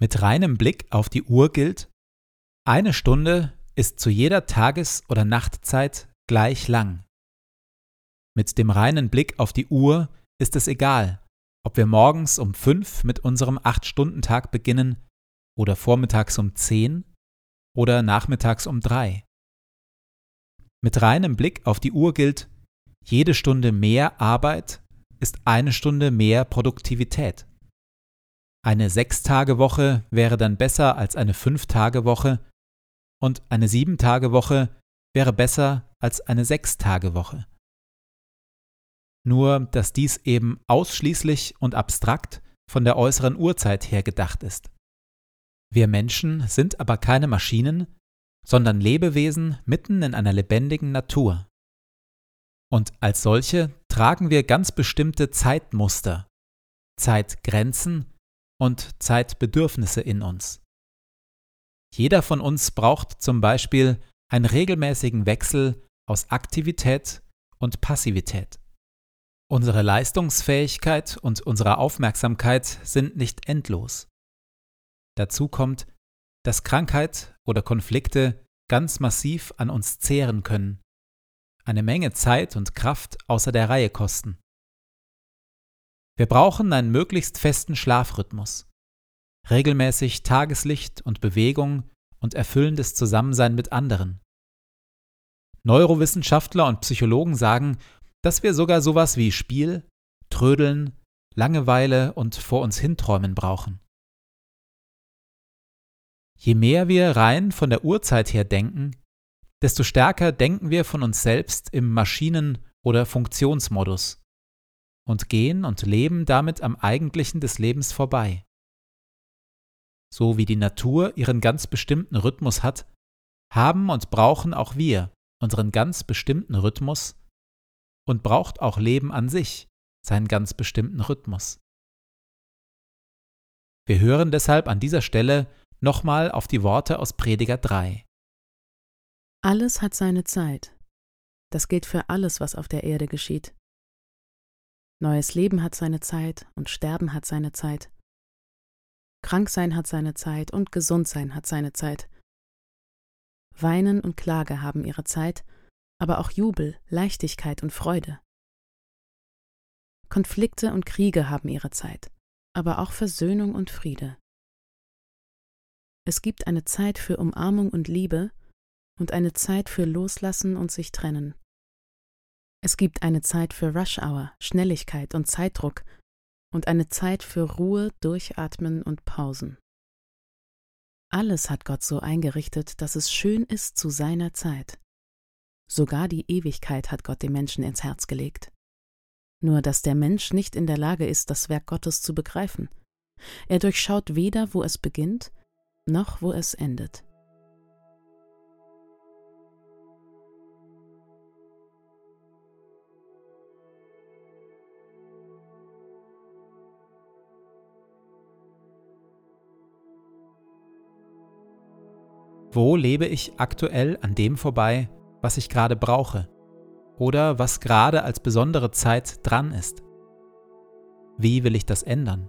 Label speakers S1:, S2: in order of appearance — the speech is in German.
S1: Mit reinem Blick auf die Uhr gilt, eine Stunde ist zu jeder Tages- oder Nachtzeit gleich lang. Mit dem reinen Blick auf die Uhr ist es egal, ob wir morgens um fünf mit unserem Acht-Stunden-Tag beginnen oder vormittags um zehn oder nachmittags um drei. Mit reinem Blick auf die Uhr gilt, jede Stunde mehr Arbeit ist eine Stunde mehr Produktivität. Eine Sechs-Tage-Woche wäre dann besser als eine Fünf-Tage-Woche und eine Sieben-Tage-Woche wäre besser als eine Sechs-Tage-Woche. Nur, dass dies eben ausschließlich und abstrakt von der äußeren Uhrzeit her gedacht ist. Wir Menschen sind aber keine Maschinen, sondern Lebewesen mitten in einer lebendigen Natur. Und als solche tragen wir ganz bestimmte Zeitmuster, Zeitgrenzen und Zeitbedürfnisse in uns. Jeder von uns braucht zum Beispiel einen regelmäßigen Wechsel aus Aktivität und Passivität. Unsere Leistungsfähigkeit und unsere Aufmerksamkeit sind nicht endlos. Dazu kommt, dass Krankheit oder Konflikte ganz massiv an uns zehren können, eine Menge Zeit und Kraft außer der Reihe kosten. Wir brauchen einen möglichst festen Schlafrhythmus, regelmäßig Tageslicht und Bewegung und erfüllendes Zusammensein mit anderen. Neurowissenschaftler und Psychologen sagen, dass wir sogar sowas wie Spiel, Trödeln, Langeweile und vor uns hinträumen brauchen. Je mehr wir rein von der Uhrzeit her denken, desto stärker denken wir von uns selbst im Maschinen- oder Funktionsmodus und gehen und leben damit am Eigentlichen des Lebens vorbei. so wie die Natur ihren ganz bestimmten Rhythmus hat, haben und brauchen auch wir unseren ganz bestimmten Rhythmus und braucht auch Leben an sich seinen ganz bestimmten Rhythmus. Wir hören deshalb an dieser Stelle nochmal auf die Worte aus Prediger 3.
S2: Alles hat seine Zeit. Das gilt für alles, was auf der Erde geschieht. Neues Leben hat seine Zeit und Sterben hat seine Zeit. Kranksein hat seine Zeit und Gesundsein hat seine Zeit. Weinen und Klage haben ihre Zeit, aber auch Jubel, Leichtigkeit und Freude. Konflikte und Kriege haben ihre Zeit, aber auch Versöhnung und Friede. Es gibt eine Zeit für Umarmung und Liebe und eine Zeit für Loslassen und sich trennen. Es gibt eine Zeit für Rush Hour, Schnelligkeit und Zeitdruck und eine Zeit für Ruhe, Durchatmen und Pausen. Alles hat Gott so eingerichtet, dass es schön ist zu seiner Zeit. Sogar die Ewigkeit hat Gott dem Menschen ins Herz gelegt. Nur dass der Mensch nicht in der Lage ist, das Werk Gottes zu begreifen. Er durchschaut weder, wo es beginnt, noch wo es endet.
S1: Wo lebe ich aktuell an dem vorbei, was ich gerade brauche oder was gerade als besondere Zeit dran ist? Wie will ich das ändern?